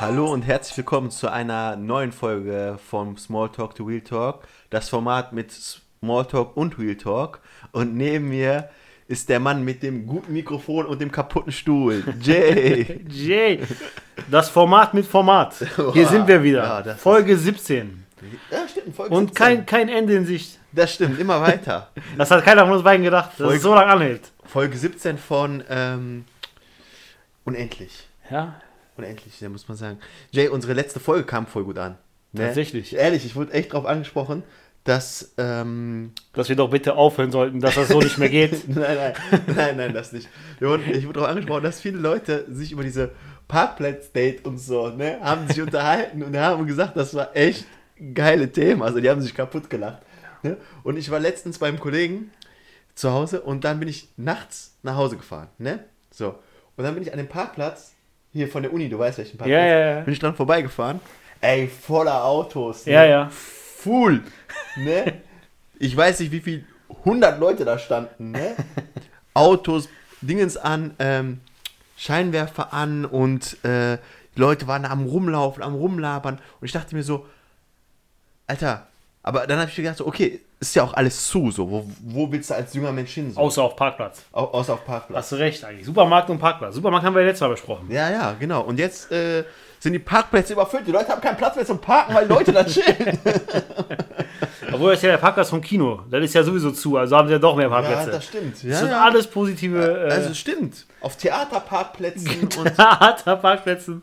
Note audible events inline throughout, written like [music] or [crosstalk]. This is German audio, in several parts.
Hallo und herzlich willkommen zu einer neuen Folge vom Small Talk to Real Talk. Das Format mit Small Talk und Real Talk. Und neben mir ist der Mann mit dem guten Mikrofon und dem kaputten Stuhl. Jay. [laughs] Jay, das Format mit Format. Hier sind wir wieder. Ja, Folge 17. ja, stimmt. Folge Und 17. kein, kein Ende in Sicht. Das stimmt, immer weiter. [laughs] Das hat keiner von uns beiden gedacht, dass Folge- es so lange anhält. Folge 17 von ähm, Unendlich. Ja, Unendlich, da muss man sagen. Jay, unsere letzte Folge kam voll gut an. Ne? Tatsächlich. Ehrlich, ich wurde echt drauf angesprochen, dass. Ähm, dass wir doch bitte aufhören sollten, dass das so nicht mehr geht. [laughs] nein, nein, nein, nein, das nicht. Ich wurde darauf angesprochen, dass viele Leute sich über diese Parkplatz-Date und so, ne, haben sich unterhalten und haben gesagt, das war echt geile Themen. Also die haben sich kaputt gelacht. Ne? Und ich war letztens beim Kollegen zu Hause und dann bin ich nachts nach Hause gefahren, ne? So. Und dann bin ich an dem Parkplatz, hier von der Uni, du weißt welchen Parkplatz, Ja, ja, ja. bin ich dran vorbeigefahren. Ey, voller Autos. ne? Ja, ja. Full. Ne? Ich weiß nicht, wie viel 100 Leute da standen. Ne? [laughs] Autos, Dingens an, ähm, Scheinwerfer an und äh, Leute waren am Rumlaufen, am Rumlabern. Und ich dachte mir so, Alter, aber dann habe ich gedacht, so, okay, ist ja auch alles zu, so. Wo, wo willst du als junger Mensch hin? So? Außer auf Parkplatz. Au außer auf Parkplatz. Hast du recht eigentlich. Supermarkt und Parkplatz. Supermarkt haben wir ja letztes Mal besprochen. Ja, ja, genau. Und jetzt äh, sind die Parkplätze überfüllt. Die Leute haben keinen Platz mehr zum Parken, weil Leute da chillen. [laughs] Obwohl das ist ja der Parkplatz vom Kino. Das ist ja sowieso zu, also haben sie ja doch mehr ja, Parkplätze. das stimmt. das Ja, sind ja. alles positive äh, Also stimmt. Auf Theaterparkplätzen [laughs] und, Theaterparkplätzen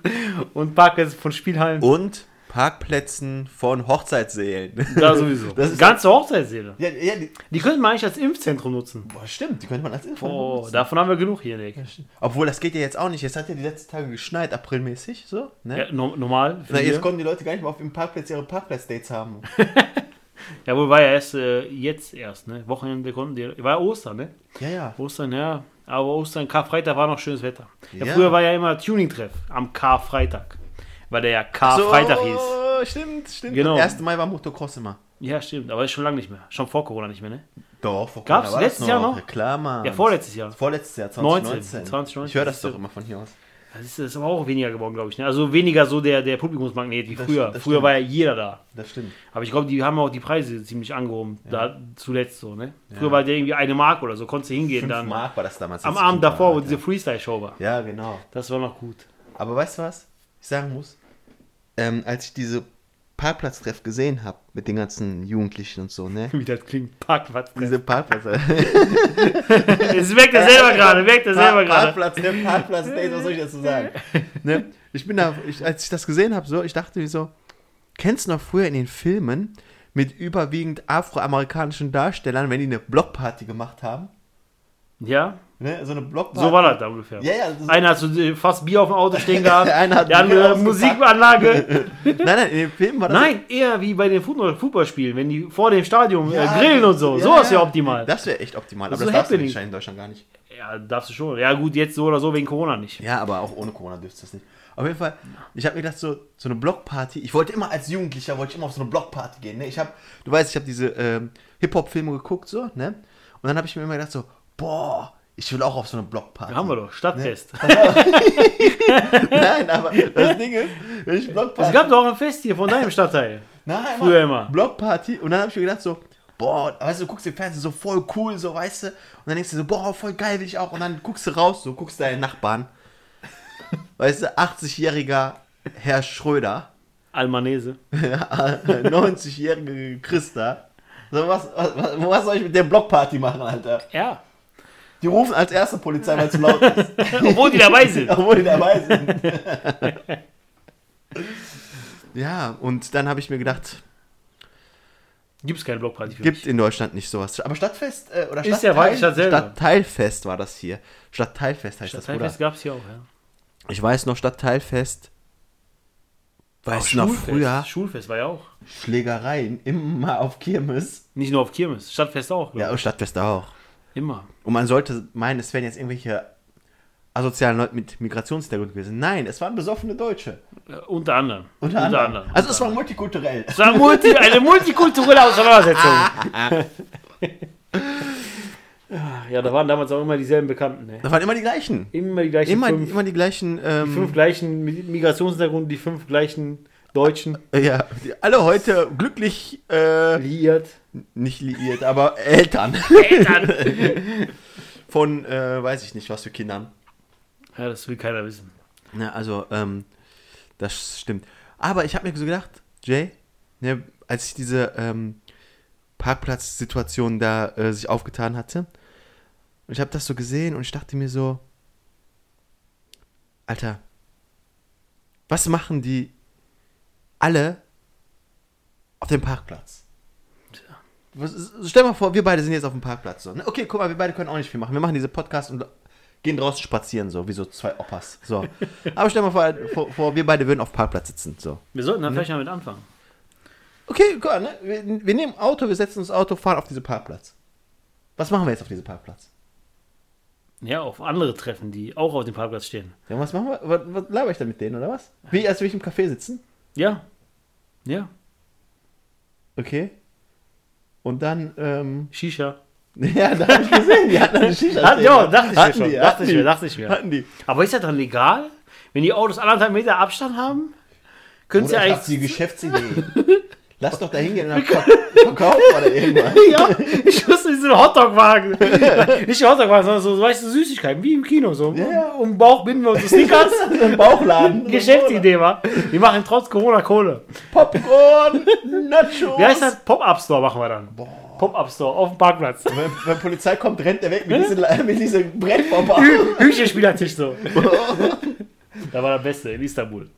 und Parkplätze von Spielhallen. und Parkplätzen von Hochzeitssälen. Ja, sowieso. [laughs] Das ist- Ganze Hochzeitsseele. ja, ja, die, Die könnten wir eigentlich als Impfzentrum nutzen. boah, stimmt, die könnte man als Info Oh, benutzen. davon haben wir genug hier, Nick. Obwohl, das geht ja jetzt auch nicht. Jetzt hat ja die letzten Tage geschneit, aprilmäßig, so. Ne? Ja, no normal. Na, jetzt konnten die Leute gar nicht mehr auf dem Parkplatz ihre Parkplatz-Dates haben. [laughs] Ja, wohl war ja erst äh, jetzt erst, ne? Wochenende konnten die. War ja Ostern, ne? Ja, ja. Ostern, ja. Aber Ostern, Karfreitag war noch schönes Wetter. Ja, Ja. Früher war ja immer Tuning-Treff am Karfreitag. Weil der ja Karfreitag hieß. So, stimmt, stimmt. Genau. 1. Mai war Motocross immer. Ja, stimmt, aber ist schon lange nicht mehr. Schon vor Corona nicht mehr, ne? Doch, vor Gab's Corona war letztes das Jahr noch? Ja, klar, Mann. Ja, vorletztes Jahr. Vorletztes Jahr, 19, 2019. 2019. Ich höre das doch immer von hier aus. Das ist, das ist aber auch weniger geworden, glaube ich. Ne? Also weniger so der, der Publikumsmagnet wie Das- früher. das früher stimmt. war ja jeder da. Das stimmt. Aber ich glaube, die haben auch die Preise ziemlich angehoben. Da zuletzt so, ne? Früher war der irgendwie eine Mark oder so, konntest du hingehen 5 dann. Mark war das damals. Am Abend davor, wo diese Freestyle-Show war. Ja, genau. Das war noch gut. Aber weißt du was? Ich sagen muss, ähm, als ich diese Parkplatztreff gesehen habe mit den ganzen Jugendlichen und so, ne? [laughs] Wie das klingt. Parkplatz. Diese Parkplätze. [laughs] Es merkt er selber gerade, merkt er selber gerade. Parkplatztreff, Parkplatzdate, was soll ich dazu sagen? ne? Ich bin da, ich, als ich das gesehen habe, so, ich dachte mir so, kennst du noch früher in den Filmen mit überwiegend afroamerikanischen Darstellern, wenn die eine Blockparty gemacht haben? Ja, Ne? So eine Blockparty. so war das da ungefähr. Ja, ja. Einer hat so fast Bier auf dem Auto stehen [laughs] gehabt, der andere. Musikanlage. [laughs] nein, nein, in den Filmen war das Nein, eher wie bei den Fußball Fußballspielen, wenn die vor dem Stadion Ja, äh, grillen und so. ja, Sowas wäre ja. optimal. Das wäre echt optimal, aber So das darfst du Happening. in Deutschland gar nicht. Ja, darfst du schon. Ja, gut, jetzt so oder so wegen Corona nicht. Ja, aber auch ohne Corona dürfte das nicht. Auf jeden Fall, ich habe mir gedacht, so, so eine Blockparty, ich wollte immer als Jugendlicher, wollte ich immer auf so eine Blockparty gehen. Ne? Ich habe, du weißt, ich habe diese ähm, Hip-Hop-Filme geguckt, so, ne? Und dann habe ich mir immer gedacht, so, boah, ich will auch auf so eine Blockparty. Haben wir doch, Stadtfest. [laughs] Nein, aber das Ding ist, wenn ich Es Blockparty. gab doch ein Fest hier von deinem Stadtteil. Nein, früher immer. Blockparty. Und dann habe ich mir gedacht, so, boah, weißt du, du guckst den Fernsehen so voll cool, so, weißt du. Und dann denkst du so, boah, voll geil will ich auch. Und dann guckst du raus, so, guckst deinen Nachbarn. [laughs] Weißt du, 80-jähriger Herr Schröder. Almanese. [laughs] 90-jährige Christa. So, was, was, was soll ich mit der Blockparty machen, Alter? Ja. Die rufen als erste Polizei, weil es zu laut ist. [laughs] Obwohl die dabei sind. [laughs] Obwohl die dabei sind. [laughs] ja, und dann habe ich mir gedacht, Gibt es keine Blockparty für gibt mich. in Deutschland nicht sowas. Aber Stadtfest äh, oder Ist ja Waldstadt selber. Stadtteilfest war das hier. Stadtteilfest heißt das, Stadtteilfest gab es hier auch, ja. Ich weiß noch, Stadtteilfest. Weißt du noch früher? Schulfest war ja auch. Schlägereien immer auf Kirmes. Nicht nur auf Kirmes, Stadtfest auch. Ja, Stadtfest auch. Immer. Und man sollte meinen, es wären jetzt irgendwelche asozialen Leute mit Migrationshintergrund gewesen. Nein, es waren besoffene Deutsche. Äh, unter anderem. Unter, anderem. Also es war multikulturell. Es war multi, eine multikulturelle Auseinandersetzung. Ach Ja, da waren damals auch immer dieselben Bekannten. Ne? Das waren immer die gleichen. Immer die gleichen Immer, fünf, immer die gleichen. Ähm, die fünf gleichen mit Migrationshintergrund, die fünf gleichen Deutschen Ja, die, alle heute glücklich, äh, liiert. nicht liiert, aber Eltern Eltern! [laughs] von, äh, weiß ich nicht, was für Kindern. ja, das will keiner wissen. Ja, also, ähm, das stimmt. Aber ich habe mir so gedacht, Jay, ne, als ich diese ähm, Parkplatzsituation da äh, sich aufgetan hatte, und ich habe das so gesehen und ich dachte mir so, Alter, was machen die alle auf dem Parkplatz? Was, stell mal vor, wir beide sind jetzt auf dem Parkplatz. So. ne? Okay, guck mal, wir beide können auch nicht viel machen. Wir machen diese Podcast und gehen draußen spazieren, so wie so zwei Oppas. So. [laughs] Aber stell mal vor, vor, vor, wir beide würden auf dem Parkplatz sitzen. So. Wir sollten dann vielleicht mal mit anfangen. Okay, guck mal, ne? wir, wir nehmen Auto, wir setzen uns Auto, fahren auf diesen Parkplatz. Was machen wir jetzt auf diesem Parkplatz? Ja, auf andere Treffen, die auch auf dem Parkplatz stehen. Ja, was machen wir? Was, was laber ich dann mit denen, oder was? Wie, als würde ich im Café sitzen? Ja. Ja. Okay. Und dann, ähm, Shisha. [laughs] ja, da habe ich gesehen, die hatten eine Shisha. Hat, ja, dachte ich mir Hatten schon. die, dachte hatten ich die. mir, dachte ich mir. Hatten die. Aber ist das dann legal? Wenn die Autos anderthalb Meter Abstand haben? Können sie Oder hab eigentlich. die Geschäftsidee. [laughs] Lass doch da hingehen und dann verk verkaufen oder irgendwas. [laughs] ja, ich wusste einen Hotdog-Wagen. [laughs] nicht Hotdog-Wagen, sondern so, weißt du, Süßigkeiten, wie im Kino. So. Ja. Um den Bauch binden wir uns so Snickers. Ein Bauchladen. [laughs] Geschäftsidee war. Wir machen trotz Corona Kohle. Popcorn, Nachos. Wie heißt das? Pop-Up-Store machen wir dann. Pop-Up-Store auf dem Parkplatz. Wenn, wenn Polizei kommt, rennt er weg mit diesem, mit diesem Brett vorbei. Hü Hühnchenspielertisch so. da war der Beste in Istanbul.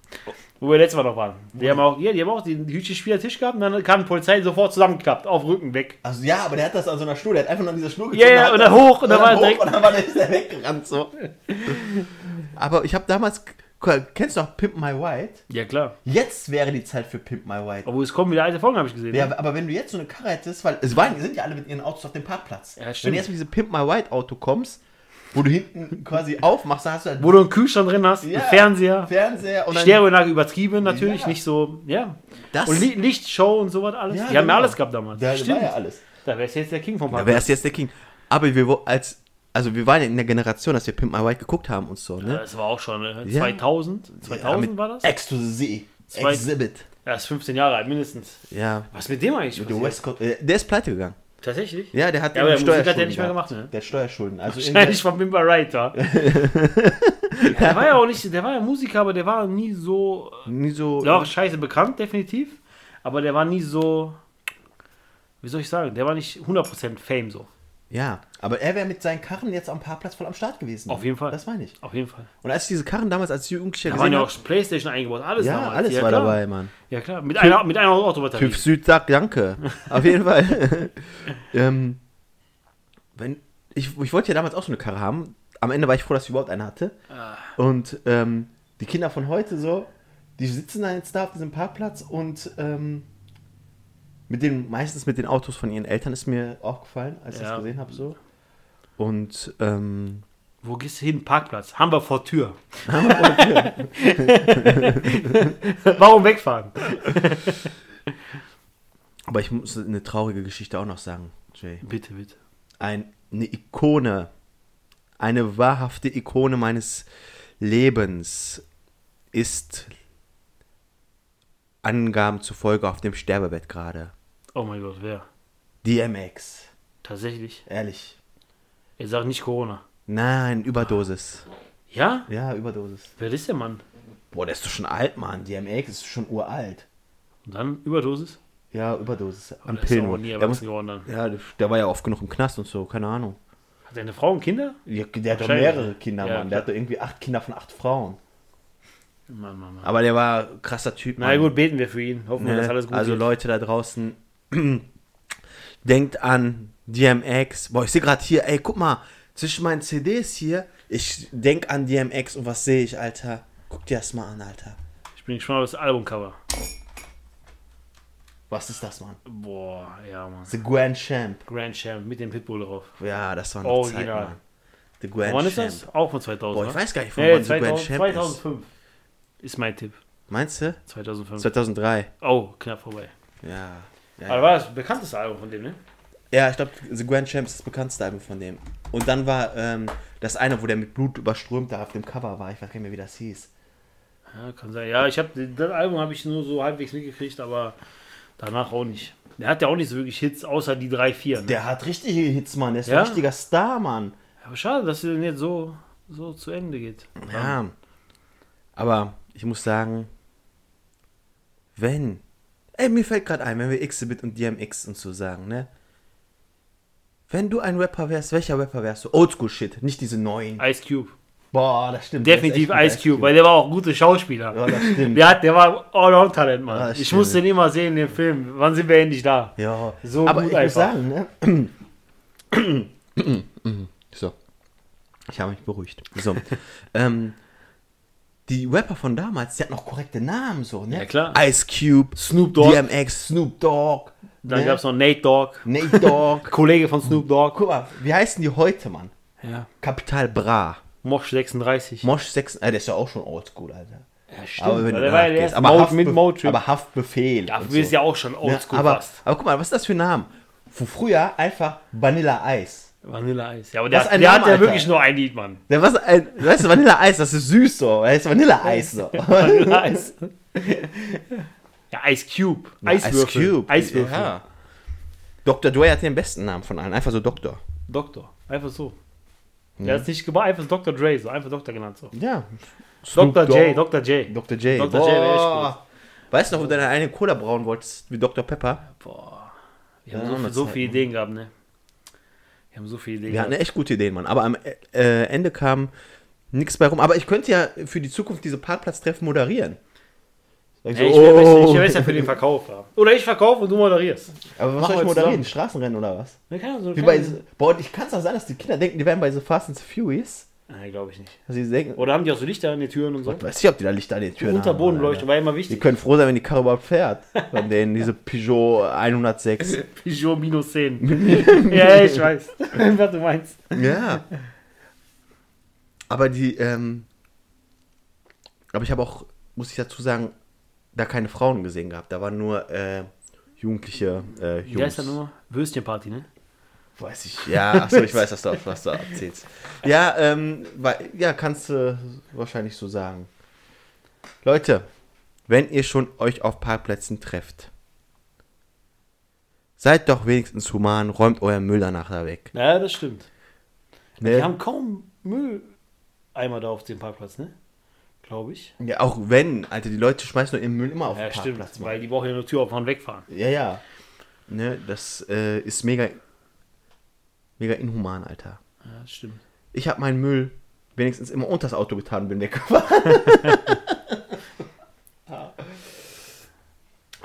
Wo wir letztes Mal noch waren. Die haben auch, ja, die haben auch den Hühnchenspielertisch gehabt und dann kam die Polizei sofort zusammengeklappt, auf Rücken weg. Also ja, aber der hat das an so einer Schnur, der hat einfach nur an dieser Schnur Ja, ja, hat und dann hoch, und dann war er hoch, direkt- Und dann war der, ist der weggerannt so. [laughs] aber ich habe damals, kennst du auch Pimp My White? Ja, klar. Jetzt wäre die Zeit für Pimp My White. Obwohl es kommen wieder alte Folgen, habe ich gesehen. Ja, aber wenn du jetzt so eine Karre hättest, weil es waren, sind ja alle mit ihren Autos auf dem Parkplatz. Ja, wenn stimmt. du jetzt mit diesem Pimp My White Auto kommst, wo du hinten quasi aufmachst, da hast du halt Wo du einen Kühlschrank drin hast, Ja. einen Fernseher, Fernseher und dann Stereoanlage übertrieben natürlich, Ja. nicht so, ja. das. Und Li Lichtshow und sowas alles. Ja, die haben ja genau. alles gehabt damals. da Stimmt. war ja alles. Da wärst du jetzt der King vom Da Parkplatz. wärst jetzt der King. Aber wir als also wir waren ja in der Generation, dass wir Pimp My White geguckt haben und so, Ja, ne? das war auch schon Ja. 2000. 2000 mit war das? X to the Z. Zwei- Exhibit. Er ist 15 Jahre alt, mindestens. Ja. Was ist mit dem eigentlich? Mit passiert? der West Coast, äh, der ist pleite gegangen. Tatsächlich? Ja, der hat Ja, aber der Musik hat der Steuerschulden nicht mehr gemacht, ne? Der hat Steuerschulden. Also Wahrscheinlich von Bimba Wright, wa? [laughs] der war ja auch nicht, der war ja Musiker, aber der war nie so, irgendwie nie so. der war auch scheiße bekannt, definitiv. Aber der war nie so, wie soll ich sagen, der war nicht 100% Fame so. Ja, aber er wäre mit seinen Karren jetzt am Parkplatz voll am Start gewesen. Auf jeden Fall. Das meine ich. Auf jeden Fall. Und als ich diese Karren damals als Jugendlicher Da waren ja habe, auch Playstation eingebaut, alles ja, damals. alles ja, war klar. dabei, Mann. Ja klar, mit einer, mit einer Autobatterie. Typ Süd sagt Danke. [laughs] Auf jeden Fall. [laughs] ähm, wenn, ich, ich wollte ja damals auch so eine Karre haben. Am Ende war ich froh, dass ich überhaupt eine hatte. Ah. Und ähm, die Kinder von heute so, die sitzen dann jetzt da auf diesem Parkplatz und ähm, mit den, meistens mit den Autos von ihren Eltern ist mir aufgefallen, als ich Ja. das gesehen habe so. Und ähm, Wo gehst du hin? Parkplatz. Haben wir vor Tür. [laughs] Warum wegfahren? [laughs] aber ich muss eine traurige Geschichte auch noch sagen, Jay. Bitte, bitte. ein, eine Ikone, eine wahrhafte Ikone meines Lebens ist Angaben zufolge auf dem Sterbebett gerade. Oh mein Gott, wer? DMX, Tatsächlich. ehrlich. Er sagt nicht Corona. Nein, Überdosis. Ja? Ja, Überdosis. Wer ist der Mann? Boah, der ist doch schon alt, Mann. DMX ist schon uralt. Und dann Überdosis? Ja, Überdosis. Am ist auch Pillen. Der, muss, ja, der- war ja oft genug im Knast und so, keine Ahnung. Hat er eine Frau und Kinder? Der, der hat doch mehrere Kinder, Ja, Mann. Der hat doch irgendwie acht Kinder von acht Frauen. Mann, Mann, Mann. Aber der war krasser Typ. Na Mann. gut, beten wir für ihn. Hoffen wir, Ne? dass alles gut also geht. Leute da draußen, [clears throat] denkt an DMX. Boah, ich sehe gerade hier, ey, guck mal, zwischen meinen CDs hier, ich denk an DMX und was sehe ich, Alter? Guck dir das mal an, Alter. Ich bin gespannt auf das Albumcover. Was ist das, Mann? Boah, ja, Mann. The Grand Champ. Grand Champ mit dem Pitbull drauf. Ja, das war eine Original. Zeit, Mann. The Grand Wann ist Champ. das? Auch von 2000. Boah, ich weiß gar nicht, von Nee, wann The Grand 2000, Champ ist. 2005 ist mein Tipp. Meinst du? 2005. 2003. Oh, knapp vorbei. Ja. Ja, Aber war das ein bekanntes Album von dem, ne? Ja, ich glaube, The Grand Champs ist das bekannteste Album von dem. Und dann war ähm, das eine, wo der mit Blut überströmt da auf dem Cover war. Ich weiß gar nicht mehr, wie das hieß. Ja, kann sein. Ja, ich habe das Album habe ich nur so halbwegs mitgekriegt, aber danach auch nicht. Der hat ja auch nicht so wirklich Hits, außer die drei, vier. Ne? Der hat richtige Hits, Mann. Der ist Ja? ein richtiger Star, Mann. aber schade, dass er denn jetzt so, so zu Ende geht. Ja. Aber ich muss sagen, wenn. Ey, mir fällt gerade ein, wenn wir Xbit und DMX und so sagen, ne? Wenn du ein Rapper wärst, welcher Rapper wärst du? Oldschool-Shit, nicht diese neuen. Ice Cube. Boah, das stimmt. Definitiv Das Ice echt Cube, weil der war auch ein guter Schauspieler. Ja, das stimmt. Der, hat, der war Allround-Talent, Mann. Ja, ich stimmt. musste den immer sehen in dem Film. Wann sind wir endlich da? Ja, So aber gut ich muss einfach. sagen, ne? [clears throat] so. Ich habe mich beruhigt. So. ähm, die Rapper von damals, die hatten noch korrekte Namen, so, ne? Ja, klar. Ice Cube, Snoop Dogg. DMX, Snoop Dogg, Dann ne? gab es noch Nate Dogg, Nate Dogg. [laughs] Kollege von Snoop Dogg. Guck mal, wie heißen die heute, Mann? Ja. Kapital Bra. Mosch 36. Mosch 6, äh, der ist ja auch schon oldschool, Alter. ja, stimmt. Aber wenn der du war ja aber, Mode Haftbe mit Motrip. aber Haftbefehl. Ja, so. ja auch schon Ne, oldschool aber, fast. aber guck mal, was ist das für ein Name? Von früher einfach Vanilla Eis. Vanilla Eis. Ja, aber Was der, ein der Name, hat ja Alter. wirklich nur ein Lied, Mann. Der was ein, weißt du, Vanilla Eis, das ist süß so. Das ist Vanilla Eis so. [laughs] Vanilla Eis. ja, Ice Cube. Eiswürfel. Ice Cube. Eiswürfel. Ja. Dr. Dre hat den besten Namen von allen. Einfach so Doktor. Doktor. Einfach so. Der hat es nicht gemacht, einfach Dr. Dre, so einfach Doktor genannt. So. Ja. Dr. J. Dr. J. Dr. J. Dr. J wäre echt Boah. Weißt du noch, wo du deine eine Cola brauen wolltest, wie Dr. Pepper? Boah. Wir haben Ja, so, so viele? Ideen gehabt, ne? Wir haben so viele Ideen Wir hatten echt gute Ideen, Mann. Aber am äh, Ende kam nichts bei rum. Aber ich könnte ja für die Zukunft diese Parkplatztreffen moderieren. Ja, ich so, wäre besser, oh. ich wär besser für den Verkauf. Ja. Oder ich verkaufe und du moderierst. Aber was Machen soll ich moderieren? zusammen. Straßenrennen oder was? Kann so, Wie kann bei, boah, ich kann es auch sein, dass die Kinder denken, die wären bei so Fast and the Furious. Nein, glaube ich nicht. Sie denken, Oder haben die auch so Lichter an den Türen und so? ich weiß nicht, ob die da Lichter an den Türen Unterbodenbeleuchtung haben. war immer Die wichtig. können froh sein, wenn die Karre überhaupt fährt. Von [laughs] denen, diese Peugeot 106. [laughs] Peugeot minus 10. [laughs] ja, ich weiß. Was du meinst. Ja. Aber die, ähm, aber ich habe auch, muss ich dazu sagen, da keine Frauen gesehen gehabt. Da waren nur äh, Jugendliche äh, Jungs. Wie heißt das nochmal? Würstchenparty, ne? Weiß ich. Ja, achso, ich weiß, was du, was du erzählst. Ja, ähm, weil, ja, kannst du wahrscheinlich so sagen. Leute, wenn ihr schon euch auf Parkplätzen trefft, seid doch wenigstens human, räumt euren Müll danach da weg. Ja, das stimmt. Ne? Die haben kaum Mülleimer da auf dem Parkplatz, ne? Glaube ich. Ja, auch wenn, Alter, die Leute schmeißen doch ihren Müll immer auf Ja, den stimmt. Parkplatz. Mann. Weil die brauchen ja nur Tür aufmachen und wegfahren. Ja, ja. Ne, das äh, ist mega, mega inhuman, Alter. Ja, stimmt. Ich habe meinen Müll wenigstens immer unter das Auto getan bin weggefahren. [laughs]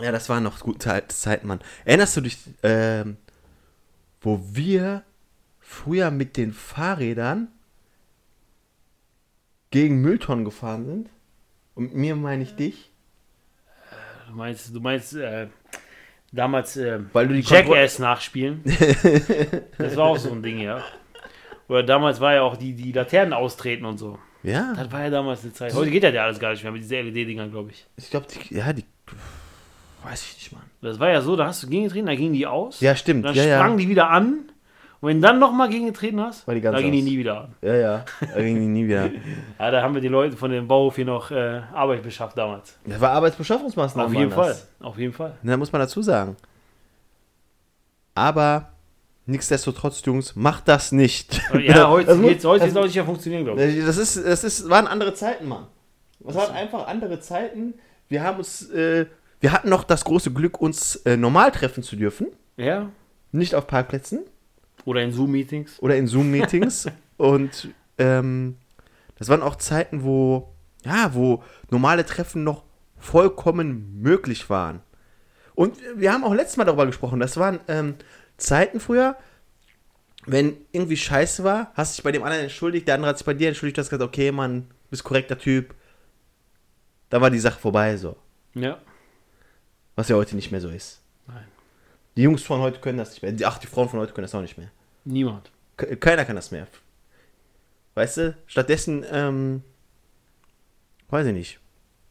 ja, das waren noch gute Zeit- Zeiten, Mann. Erinnerst du dich, ähm, wo wir früher mit den Fahrrädern gegen Mülltonnen gefahren sind? Und mit mir meine ich dich? Du meinst, du meinst äh, damals äh, Weil du die Jackass nachspielen. das war auch so ein Ding, ja. Oder damals war ja auch die, die Laternen austreten und so. Ja, Das war ja damals eine Zeit. Heute geht ja alles gar nicht mehr mit diesen LED-Dingern, glaube ich. ich glaube, die, ja, die, weiß ich nicht, Mann. Das war ja so, da hast du gegengetreten, dann gingen die aus. Ja, stimmt, Dann ja, ja. sprangen die wieder an. Und wenn du dann nochmal gegengetreten hast, War die ganz dann gingen die nie wieder an. Ja, ja, irgendwie nie wieder. [laughs] Ja, da haben wir den Leuten von dem Bauhof hier noch äh, Arbeit beschafft damals. Das war Arbeitsbeschaffungsmaßnahmen. Auf jeden Fall. das. Auf jeden Fall. Ne, muss man dazu sagen. Aber nichtsdestotrotz, Jungs, macht das nicht. [laughs] Ja, heute das, muss- geht's, heute das, nicht mehr funktionieren, glaube ich. das ist, das ist, waren andere Zeiten, Mann. Das waren einfach andere Zeiten. Wir haben uns, äh, wir hatten noch das große Glück, uns äh, normal treffen zu dürfen. Ja. Nicht auf Parkplätzen Oder in Zoom-Meetings. oder in Zoom-Meetings. [laughs] Und ähm, das waren auch Zeiten, wo, ja, wo normale Treffen noch vollkommen möglich waren. Und wir haben auch letztes Mal darüber gesprochen. Das waren ähm, Zeiten früher, wenn irgendwie scheiße war, hast dich bei dem anderen entschuldigt, der andere hat sich bei dir entschuldigt, du hast gesagt, okay, Mann, bist korrekter Typ. Da war die Sache vorbei, so. Ja. Was ja heute nicht mehr so ist. Die Jungs von heute können das nicht mehr. Ach, die Frauen von heute können das auch nicht mehr. Niemand. Ke- Keiner kann das mehr. Weißt du? Stattdessen, ähm, weiß ich nicht.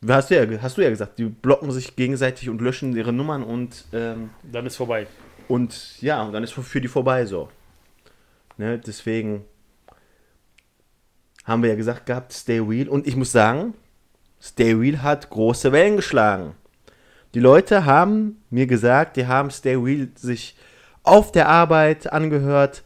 Hast du, ja, hast du ja gesagt, die blocken sich gegenseitig und löschen ihre Nummern und ähm, Dann ist vorbei. Und ja, und dann ist für die vorbei so. Ne, deswegen haben wir ja gesagt gehabt, Stay Real. Und ich muss sagen, Stay Real hat große Wellen geschlagen. Die Leute haben mir gesagt, die haben Stay Real sich auf der Arbeit angehört,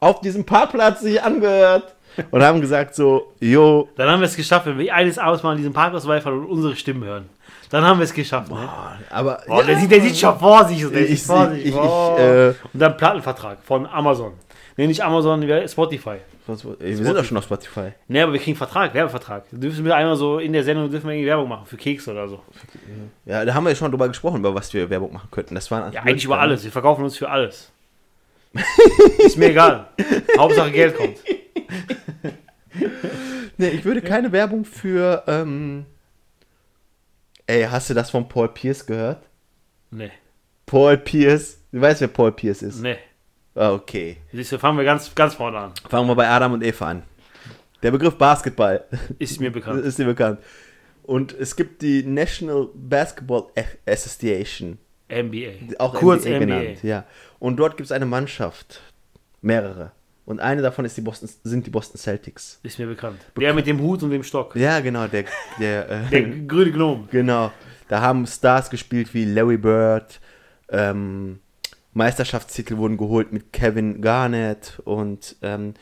auf diesem Parkplatz sich angehört und haben gesagt so, jo, Dann haben wir es geschafft, wenn wir eines Abends mal an diesem Parkhaus vorbeifahren und unsere Stimmen hören. Dann haben wir es geschafft. Ne? aber Boah, der, sieht, der sieht schon vorsichtig. Der Ich sieht ich- ich- Boah. äh, und dann Plattenvertrag von Amazon. Nee, nicht Amazon, Spotify. Wir sind doch schon auf Spotify. Nee, aber wir kriegen Vertrag, Werbevertrag. Wir dürfen wir einmal so in der Sendung dürfen wir irgendwie Werbung machen für Kekse oder so. Ja, da haben wir ja schon drüber gesprochen, über was wir Werbung machen könnten. Das waren Ja, eigentlich über alles. Wir verkaufen uns für alles. [laughs] Ist mir egal. [laughs] Hauptsache Geld kommt. Nee, ich würde keine Werbung für. Ähm, ey, hast du das von Paul Pierce gehört? Nee, Paul Pierce. Du weißt, wer Paul Pierce ist? nee. Ah, Okay. Siehst du, fangen wir ganz, ganz vorne an. Fangen wir bei Adam und Eva an. Der Begriff Basketball [laughs] Ist mir bekannt. ist dir bekannt. Und es gibt die National Basketball Association, NBA. auch Kurz NBA, NBA. genannt. Ja. Und dort gibt es eine Mannschaft, mehrere. Und eine davon ist die Boston, sind die Boston Celtics. Ist mir bekannt. Der mit dem Hut und dem Stock. Ja, genau, der, der, äh, [laughs] Der grüne Gnome. Genau. Da haben Stars gespielt wie Larry Bird. Ähm, Meisterschaftstitel wurden geholt mit Kevin Garnett. Und ähm,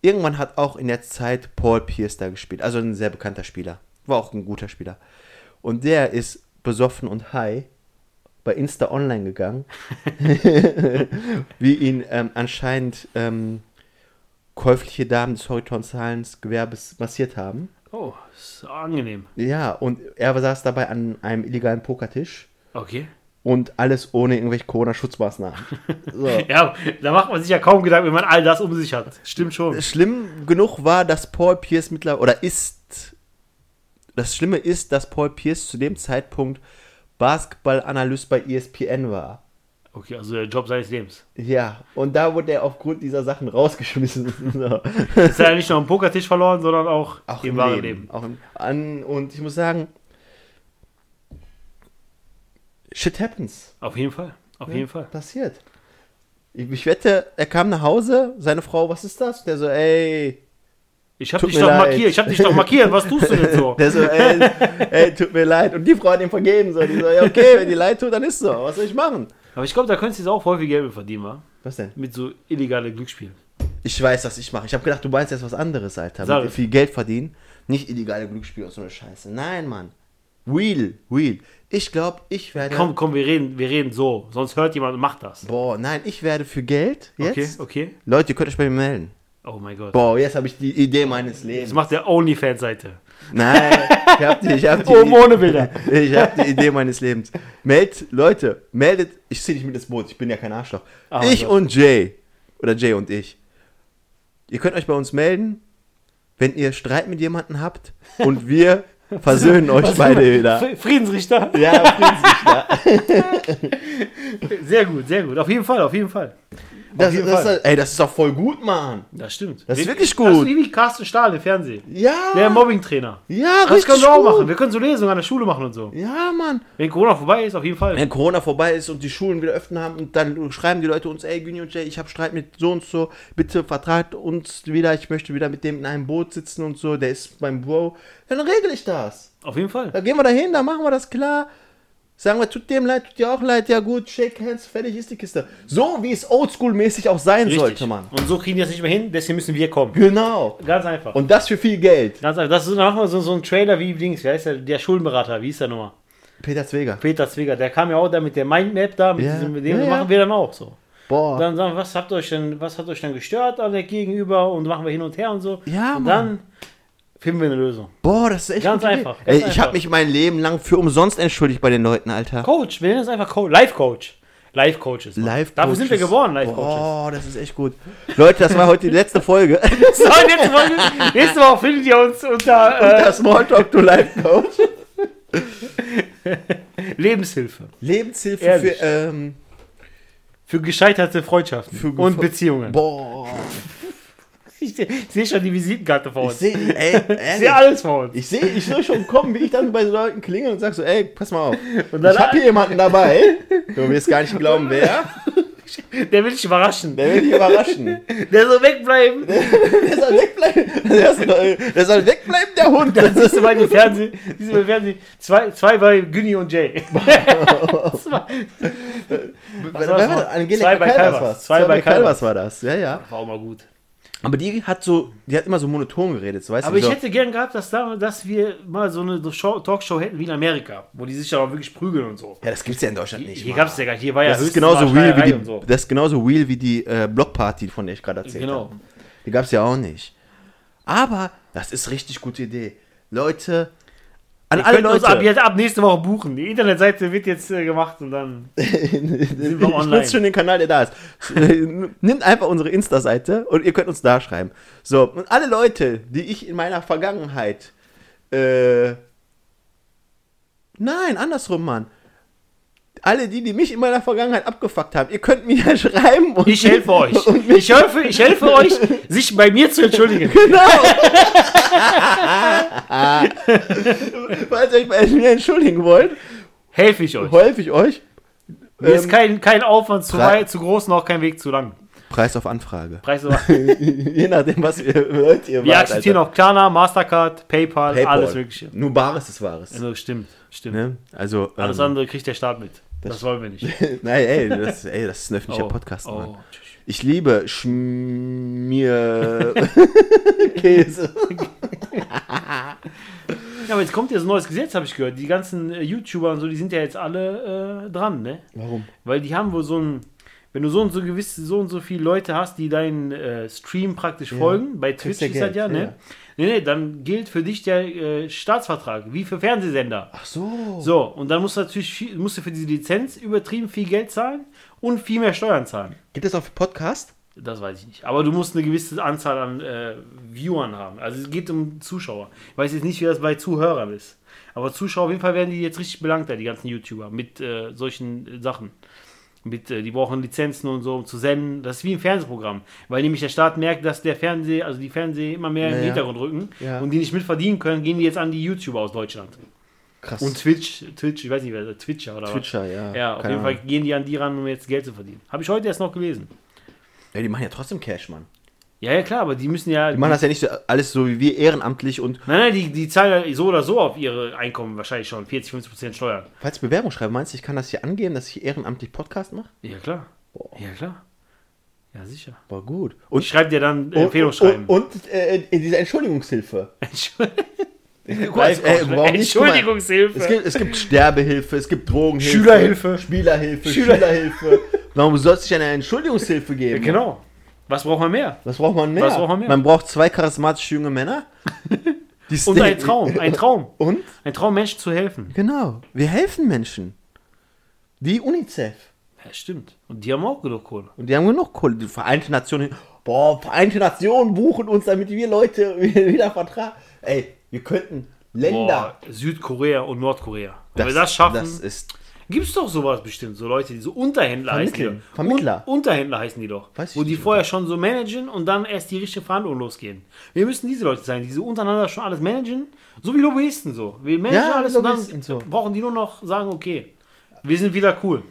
irgendwann hat auch in der Zeit Paul Pierce da gespielt. Also ein sehr bekannter Spieler. War auch ein guter Spieler. Und der ist besoffen und high bei Insta online gegangen, [laughs] wie ihn ähm, anscheinend ähm, käufliche Damen des horizontalen Gewerbes massiert haben. Oh, ist angenehm. Ja, und er saß dabei an einem illegalen Pokertisch Okay. Und alles ohne irgendwelche Corona-Schutzmaßnahmen. [laughs] So. Ja, da macht man sich ja kaum Gedanken, wenn man all das um sich hat. Stimmt schon. Schlimm genug war, dass Paul Pierce mittlerweile, oder ist, das Schlimme ist, dass Paul Pierce zu dem Zeitpunkt Basketball-Analyst bei ESPN war. Okay, also der Job seines Lebens. Ja, und da wurde er aufgrund dieser Sachen rausgeschmissen. [laughs] So. Ist ja nicht nur am Pokertisch verloren, sondern auch, Auch im im wahren Leben. Leben. Auch im, an, und ich muss sagen, shit happens. Auf jeden Fall. Auf jeden Fall. Passiert. Ich, ich wette, er kam nach Hause, seine Frau, was ist das? Der so, ey. Ich hab dich doch leid. markiert. Ich hab dich doch markiert. Was tust du denn so? [laughs] Der so, ey, ey, tut mir leid. Und die Frau hat ihm vergeben. So. Die so, ja, okay, wenn die leid tut, dann ist so. Was soll ich machen? Aber ich glaube, da könntest du jetzt auch viel Geld mit verdienen, wa? Was denn? Mit so illegale Glücksspielen. Ich weiß, was ich mache. Ich habe gedacht, du meinst jetzt was anderes, Alter. Sag Mit viel Geld verdienen. Nicht illegale Glücksspiele und so eine Scheiße. Nein, Mann. Real, real. Ich glaube, ich werde. Komm, komm, wir reden, wir reden so. Sonst hört jemand und macht das. Boah, nein, ich werde für Geld jetzt. Okay, okay. Leute, ihr könnt euch bei mir melden. Oh mein Gott. Boah, jetzt habe ich die Idee meines Lebens. Das macht der OnlyFans-Seite. Nein, ich habe die, ich hab [laughs] die, Oben ohne Bilder. [laughs] ich hab die Idee meines Lebens. Meldet, Leute, meldet, ich ziehe dich mit ins Boot, ich bin ja kein Arschloch. Ah, ich Gott. und Jay, oder Jay und ich, ihr könnt euch bei uns melden, wenn ihr Streit mit jemandem habt und wir versöhnen euch beide wieder. Friedensrichter. Ja, Friedensrichter. [laughs] Sehr gut, sehr gut. Auf jeden Fall, auf jeden Fall. Das, jeden das, Fall. ey, das ist doch voll gut, Mann. Das stimmt. Das ist Wir- wirklich Das ist gut. wie Carsten Stahl im Fernsehen. Ja, Der Mobbing-Trainer. ja, Das richtig können wir auch gut. machen. Wir können so Lesungen an der Schule machen und so. Ja, Mann. Wenn Corona vorbei ist, auf jeden Fall. wenn Corona vorbei ist und die Schulen wieder öffnen haben und dann schreiben die Leute uns, ey Günni und Jay, ich habe Streit mit so und so, bitte vertragt uns wieder, ich möchte wieder mit dem in einem Boot sitzen und so, der ist mein Bro, dann regel ich das. Auf jeden Fall. Da gehen wir dahin, da machen wir das klar. Sagen wir, tut dem leid, tut dir auch leid, ja gut, shake hands, fertig ist die Kiste. So wie es oldschool-mäßig auch sein sollte, man. Und so kriegen die das nicht mehr hin, deswegen müssen wir kommen. Genau. Ganz einfach. Und das für viel Geld. Ganz einfach. Das ist, wir so, so einen Trailer wie Dings. Wie heißt der? Der Schuldenberater. Wie ist der nochmal? Peter Zweger. Peter Zwieger. Der kam ja auch da mit der Mindmap da. Mit Ja. diesem, mit dem Ja, ja. machen wir dann auch so. Boah. Dann sagen wir, was habt euch denn, was hat euch denn gestört an der Gegenüber und machen wir hin und her und so. Ja, und Mann. dann finden wir eine Lösung. Boah, das ist echt Ganz einfach, ganz Ey, ich habe mich mein Leben lang für umsonst entschuldigt bei den Leuten, Alter. Coach, wir nennen das einfach Coach. Life Coach. Life Coaches. Live Dafür sind wir geworden, Life Coaches. Oh, das ist echt gut. Leute, das war heute die letzte Folge. So, wollen wir, nächste Woche findet ihr uns unter äh, Das Smalltalk to Life Coach. Lebenshilfe. Lebenshilfe Ehrlich. für, ähm, Für gescheiterte Freundschaften Für und Beziehungen. boah. Ich, seh- sehe schon die Visitenkarte vor uns. Ich sehe alles vor uns. ich sehe, ich sehe schon kommen, wie ich dann bei so Leuten klinge und sag so, ey, pass mal auf. Und dann- ich habe hier jemanden dabei. Du wirst gar nicht glauben, wer. [laughs] Der will dich überraschen. Der will dich überraschen. Der soll wegbleiben. [laughs] Der soll wegbleiben. Der soll, der soll wegbleiben, der Hund. Dann siehst du mal im Fernsehen, siehst du im Fernsehen zwei, zwei bei Günni und Jay. [laughs] Zwei. Was das? Zwei bei Calvas. war's. Zwei bei Calvas war das. Ja, ja. War auch mal gut. Aber die hat so, die hat immer so monoton geredet, so weißt Aber du. ich so, hätte gern gehabt, dass, da, dass wir mal so eine Show, Talkshow hätten wie in Amerika, wo die sich ja auch wirklich prügeln und so. ja, das gibt's ja in Deutschland nicht. Hier Mann. gab es ja gar nicht. Hier war ja das ist höchstens genauso real wie die, so. das ist genauso real wie die äh, Blockparty, von der ich gerade erzählt Genau. habe. Die gab's ja auch nicht. Aber das ist richtig gute Idee. Leute, an Ihr alle könnt uns Leute. ab, jetzt, ab nächste Woche buchen. Die Internetseite wird jetzt äh, gemacht und dann. [laughs] ich wir online. nutze schon den Kanal, der da ist. [laughs] Nimmt einfach unsere Insta-Seite und ihr könnt uns da schreiben. So, und alle Leute, die ich in meiner Vergangenheit. Äh, nein, andersrum, Mann. Alle die, die mich in meiner Vergangenheit abgefuckt haben, ihr könnt mir ja [laughs] schreiben und Ich helfe euch. Ich helfe, ich helfe euch, sich bei mir zu entschuldigen. genau. [laughs] Falls ihr euch bei mir entschuldigen wollt, Helfe ich euch. helfe ich euch. Mir ist Ähm, kein, kein Aufwand zu weit, zu groß, noch kein Weg zu lang. Preis auf Anfrage. Preis [laughs] Je nachdem, was ihr Leute ihr Wir wart, akzeptieren Alter. auch Klarna, Mastercard, PayPal, PayPal. alles Mögliche. Nur Bares ist Wahres. Also, stimmt, stimmt. Ne? Also, Alles ähm, andere kriegt der Staat mit. Das, wollen wir nicht. [laughs] Nein, ey das, ey, das ist ein öffentlicher Podcast, Mann. oh. Ich liebe Schmier... Käse. [laughs] Ja, aber jetzt kommt ja so ein neues Gesetz, habe ich gehört. Die ganzen äh, YouTuber und so, die sind ja jetzt alle äh, dran, ne? Warum? Weil die haben wohl so ein, wenn du so und so gewisse, so und so viele Leute hast, die deinen äh, Stream praktisch folgen, bei Twitch ja ist das ja, ne? ja. Nee, nee, dann gilt für dich der äh, Staatsvertrag, wie für Fernsehsender. Ach so. So, und dann musst du natürlich viel, musst du für diese Lizenz übertrieben viel Geld zahlen und viel mehr Steuern zahlen. Gibt es auch für Podcast? Das weiß ich nicht. Aber du musst eine gewisse Anzahl an äh, Viewern haben. Also es geht um Zuschauer. Ich weiß jetzt nicht, wie das bei Zuhörern ist. Aber Zuschauer, auf jeden Fall werden die jetzt richtig belangt, da, die ganzen YouTuber, mit äh, solchen äh, Sachen. Mit, äh, die brauchen Lizenzen und so, um zu senden. Das ist wie ein Fernsehprogramm. Weil nämlich der Staat merkt, dass der Fernseher, also die Fernseher immer mehr Ja, im ja. Hintergrund rücken Ja. und die nicht mitverdienen können, gehen die jetzt an die YouTuber aus Deutschland. Krass. Und Twitch, Twitch, ich weiß nicht, wer Twitcher oder Twitcher, ja. was. Ja, auf Keine jeden Fall gehen die an die ran, um jetzt Geld zu verdienen. Habe ich heute erst noch gelesen. Ja, die machen ja trotzdem Cash, Mann. Ja, ja, klar, aber die müssen ja. Die machen das ja nicht so, alles so wie wir ehrenamtlich und Nein, nein, die, die zahlen ja so oder so auf ihre Einkommen wahrscheinlich schon 40, 50 Prozent Steuern. falls ich Bewerbung schreibe, meinst du, ich kann das hier angeben, dass ich ehrenamtlich Podcast mache? Ja, klar. Boah. Ja, klar. Ja, sicher. War gut. Ich Und, schreibe dir dann und, Empfehlungsschreiben. und, und äh, diese Entschuldigungshilfe. Live- [laughs] ey, warum nicht? Guck mal, Entschuldigungshilfe. Es gibt, es gibt Sterbehilfe, es gibt Drogenhilfe, Schülerhilfe. Spielerhilfe, Schüler- Schülerhilfe. Warum soll es nicht eine Entschuldigungshilfe Ja, geben? genau. Was braucht man mehr? Was braucht man mehr? Was braucht man mehr? Man braucht zwei charismatische junge Männer. [laughs] Und ein Traum, ein [laughs] Traum. Und? Ein Traum, Menschen zu helfen. Genau. Wir helfen Menschen. Wie UNICEF. Ja, stimmt. Und die haben auch genug Kohle. Und die haben genug Kohle. Die Vereinte Nationen. Boah, Vereinte Nationen buchen uns, damit wir Leute [laughs] wieder vertragen. Ey, wir könnten Länder. Boah, Südkorea und Nordkorea. Wenn wir das schaffen, Das ist. Gibt es doch sowas bestimmt. So Leute, die so Unterhändler heißen die. Vermittler. Un Unterhändler heißen die doch. Weiß ich wo die nicht, vorher schon so managen und dann erst die richtige Verhandlung losgehen. Wir müssen diese Leute sein, die so untereinander schon alles managen. So wie Lobbyisten so. Wir managen Ja, alles und dann Lobbyisten so. brauchen die nur noch sagen, okay, wir sind wieder cool.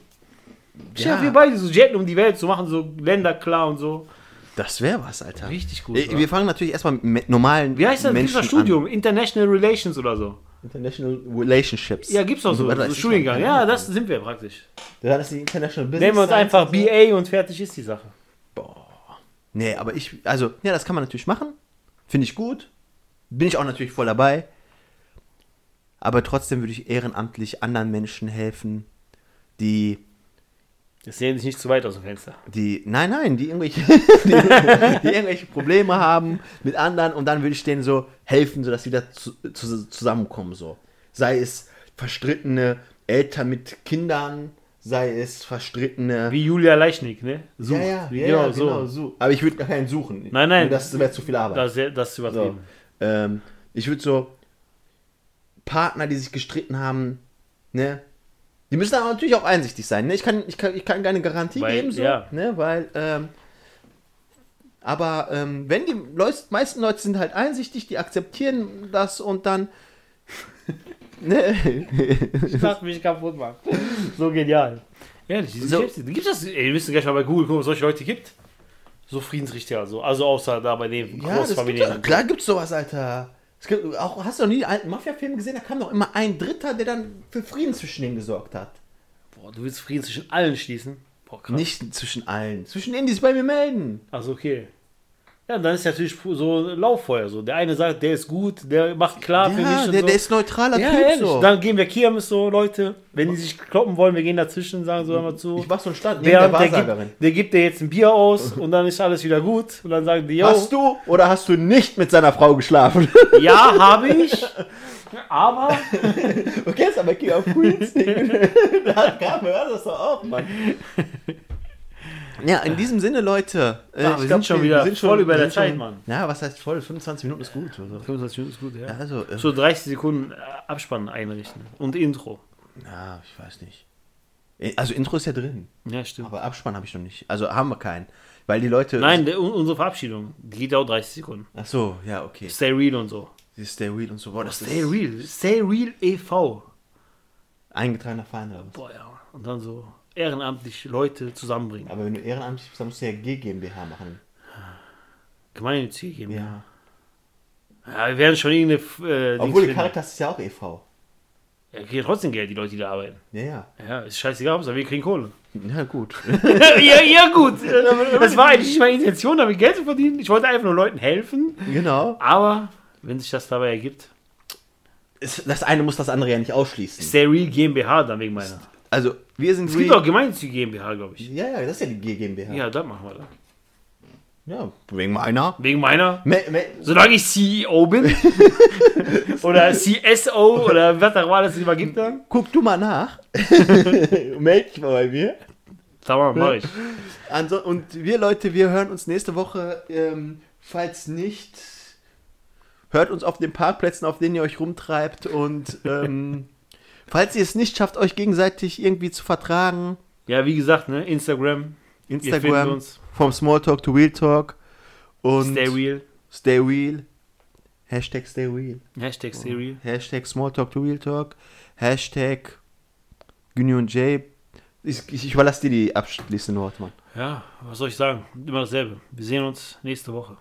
Ja. dir wir beide so jetten um die Welt zu machen, so Länder klar und so. Das wäre was, Alter. Richtig gut. Äh? Wir fangen natürlich erstmal mit normalen Wie heißt das? Menschen Studium? International Relations oder so. International Relationships. Ja, gibt's doch so, so ich Studiengang. Ja, das sind wir praktisch. Ja, das ist die International Business. Nehmen wir uns einfach so. BA und fertig ist die Sache. Nee, aber ich, also, ja, das kann man natürlich machen. Finde ich gut. Bin ich auch natürlich voll dabei. Aber trotzdem würde ich ehrenamtlich anderen Menschen helfen, die, Das sehen sich nicht zu weit aus dem Fenster. die, nein, nein, die irgendwelche, [laughs] die, die irgendwelche Probleme haben mit anderen und dann würde ich denen so helfen, sodass sie wieder zu, zu, zusammenkommen, so. Sei es verstrittene Eltern mit Kindern, sei es verstrittene. Wie Julia Leichnig, ne? Sucht. ja, ja, ja, genau, ja, so. genau so. Aber ich würde gar keinen suchen. Nein, nein. Das wäre zu viel Arbeit. Das, das ist So. übertrieben. Ähm, ich würde so Partner, die sich gestritten haben, ne? Die müssen aber natürlich auch einsichtig sein. Ne? Ich, kann, ich, kann, ich kann keine Garantie Weil, geben, so, ja. ne? weil, ähm, aber ähm, wenn die Leute, meisten Leute sind halt einsichtig, die akzeptieren das und dann. [laughs] ne? Ich dachte mich kaputt machen. So genial. Ehrlich, diese So. so. Gibt das? Ey, ihr müsst gleich mal bei Google gucken, ob es solche Leute gibt. So Friedensrichter, so. Also außer da bei den Ja, Großfamilien. gibt's, klar gibt's sowas, Alter. Gibt, auch, hast du noch nie die alten Mafia-Filme gesehen? Da kam doch immer ein Dritter, der dann für Frieden zwischen denen gesorgt hat. Boah, du willst Frieden zwischen allen schließen? Boah, krass. Nicht zwischen allen. Zwischen denen, die sich bei mir melden. Also okay. Ja, dann ist natürlich so ein Lauffeuer so. Der eine sagt, der ist gut, der macht klar für mich Ja, und der, so. der ist neutraler ja, Typ so. Dann gehen wir Kirmes so, Leute. Wenn die sich kloppen wollen, wir gehen dazwischen, sagen so immer zu. ich mach so einen Stand neben Der, der der, Wahrsagerin. gibt, der gibt dir jetzt ein Bier aus und dann ist alles wieder gut. Und dann sagen die, yo, Hast du oder hast du nicht mit seiner Frau geschlafen? [laughs] ja, habe ich. Aber [laughs] Okay, ist aber King of Queens. [laughs] da kam mir das doch auch, Mann. Ja, in diesem Sinne, Leute. äh, Ja, wir sind schon wieder voll über der sind Zeit, schon- Mann. Ja, was heißt voll? 25 Minuten ist gut. Also, 25 Minuten ist gut, ja. also äh, So 30 Sekunden Abspann einrichten. Und Intro. ja, ich weiß nicht. Äh, Also Intro ist ja drin, Ja, stimmt. aber Abspann habe ich noch nicht. Also haben wir keinen. Weil die Leute. Nein, der, un- unsere Verabschiedung, die geht auch 30 Sekunden. Ach so, ja, okay. Stay real und so. Stay Real und so. Boah, das Stay real. Stay real e.V. eingetragener Verein? Boah, ja. Und dann so ehrenamtlich Leute zusammenbringen. Aber wenn du ehrenamtlich bist, dann musst du ja GmbH machen. Gemeinnützige geben. Ja. Ja, wir werden schon irgendeine. Äh, Dings Obwohl, die. Caritas ist ja auch e.V. Ja, kriegen trotzdem Geld, die Leute, die da arbeiten. Ja, ja. Ja, ist scheißegal, Hauptsache wir kriegen Kohle. Ja, gut. [laughs] [laughs] ja, ja, gut. Das war eigentlich nicht meine Intention, damit Geld zu verdienen. Ich wollte einfach nur Leuten helfen. genau. Aber, wenn sich das dabei ergibt, Das eine muss das andere ja nicht ausschließen. Stay Real GmbH dann wegen meiner. Also, wir sind Es gibt auch gemeinnützige GmbH, glaube ich. Ja, ja, das ist ja die GmbH. Ja, das machen wir dann. Ja, wegen meiner. Wegen meiner. Me, me, Solange ich CEO bin. [laughs] oder CSO oder was auch immer das immer gibt dann. guck du mal nach. [laughs] Meld dich mal bei mir. Tamam, mach ich. Also, und wir Leute, wir hören uns nächste Woche. Ähm, falls nicht, hört uns auf den Parkplätzen, auf denen ihr euch rumtreibt. Und ähm, [laughs] falls ihr es nicht schafft, euch gegenseitig irgendwie zu vertragen, Ja, wie gesagt, ne, Instagram. Instagram, vom Smalltalk to Real Talk. Und Stay Real. Stay real. Hashtag stay real. Hashtag Stay Real. Hashtag Smalltalk to Real Talk. Hashtag Günni und Jay. Ich, ich, ich überlasse dir die abschließenden Worte, Mann. Ja, was soll ich sagen? Immer dasselbe. Wir sehen uns nächste Woche.